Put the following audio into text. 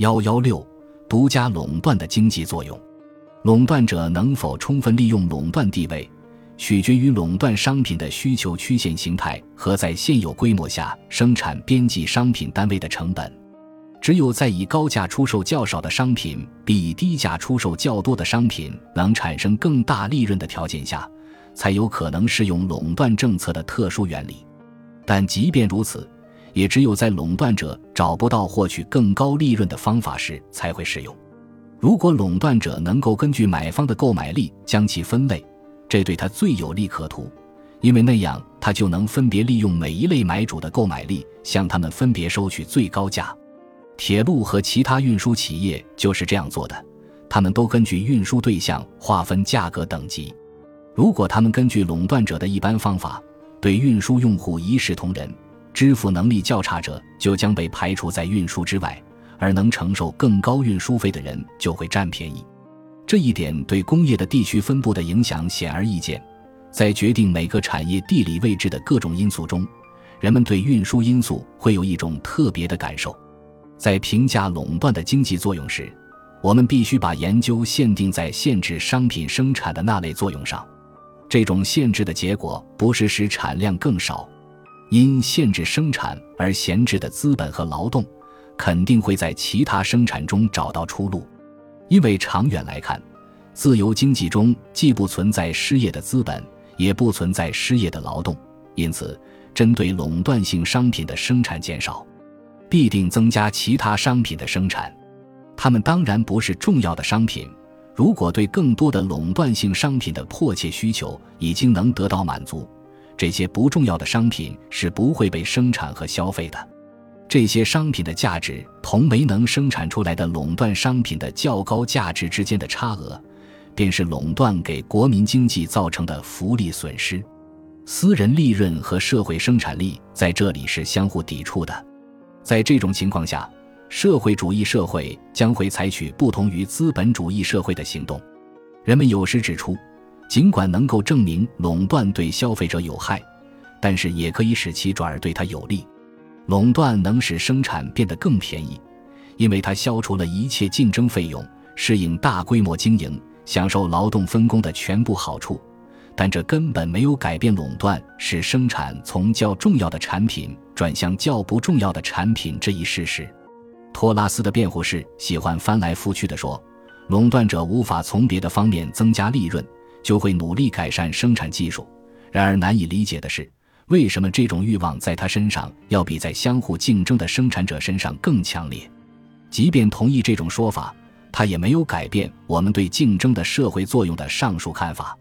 幺幺六，独家垄断的经济作用，垄断者能否充分利用垄断地位，取决于垄断商品的需求曲线形态和在现有规模下生产边际商品单位的成本。只有在以高价出售较少的商品，比以低价出售较多的商品能产生更大利润的条件下，才有可能适用垄断政策的特殊原理。但即便如此，也只有在垄断者找不到获取更高利润的方法时才会适用。如果垄断者能够根据买方的购买力将其分类，这对他最有利可图，因为那样他就能分别利用每一类买主的购买力，向他们分别收取最高价。铁路和其他运输企业就是这样做的，他们都根据运输对象划分价格等级。如果他们根据垄断者的一般方法，对运输用户一视同仁，支付能力较差者就将被排除在运输之外，而能承受更高运输费的人就会占便宜。这一点对工业的地区分布的影响显而易见。在决定每个产业地理位置的各种因素中，人们对运输因素会有一种特别的感受。在评价垄断的经济作用时，我们必须把研究限定在限制商品生产的那类作用上。这种限制的结果不是使产量更少，因限制生产而闲置的资本和劳动，肯定会在其他生产中找到出路。因为长远来看，自由经济中既不存在失业的资本，也不存在失业的劳动，因此，针对垄断性商品的生产减少。必定增加其他商品的生产，它们当然不是重要的商品。如果对更多的垄断性商品的迫切需求已经能得到满足，这些不重要的商品是不会被生产和消费的。这些商品的价值同没能生产出来的垄断商品的较高价值之间的差额，便是垄断给国民经济造成的福利损失。私人利润和社会生产力在这里是相互抵触的。在这种情况下，社会主义社会将会采取不同于资本主义社会的行动。人们有时指出，尽管能够证明垄断对消费者有害，但是也可以使其转而对他有利。垄断能使生产变得更便宜，因为它消除了一切竞争费用，适应大规模经营，享受劳动分工的全部好处。但这根本没有改变垄断使生产从较重要的产品转向较不重要的产品这一事实。托拉斯的辩护是喜欢翻来覆去地说，垄断者无法从别的方面增加利润，就会努力改善生产技术。然而难以理解的是，为什么这种欲望在他身上要比在相互竞争的生产者身上更强烈？即便同意这种说法，他也没有改变我们对竞争的社会作用的上述看法。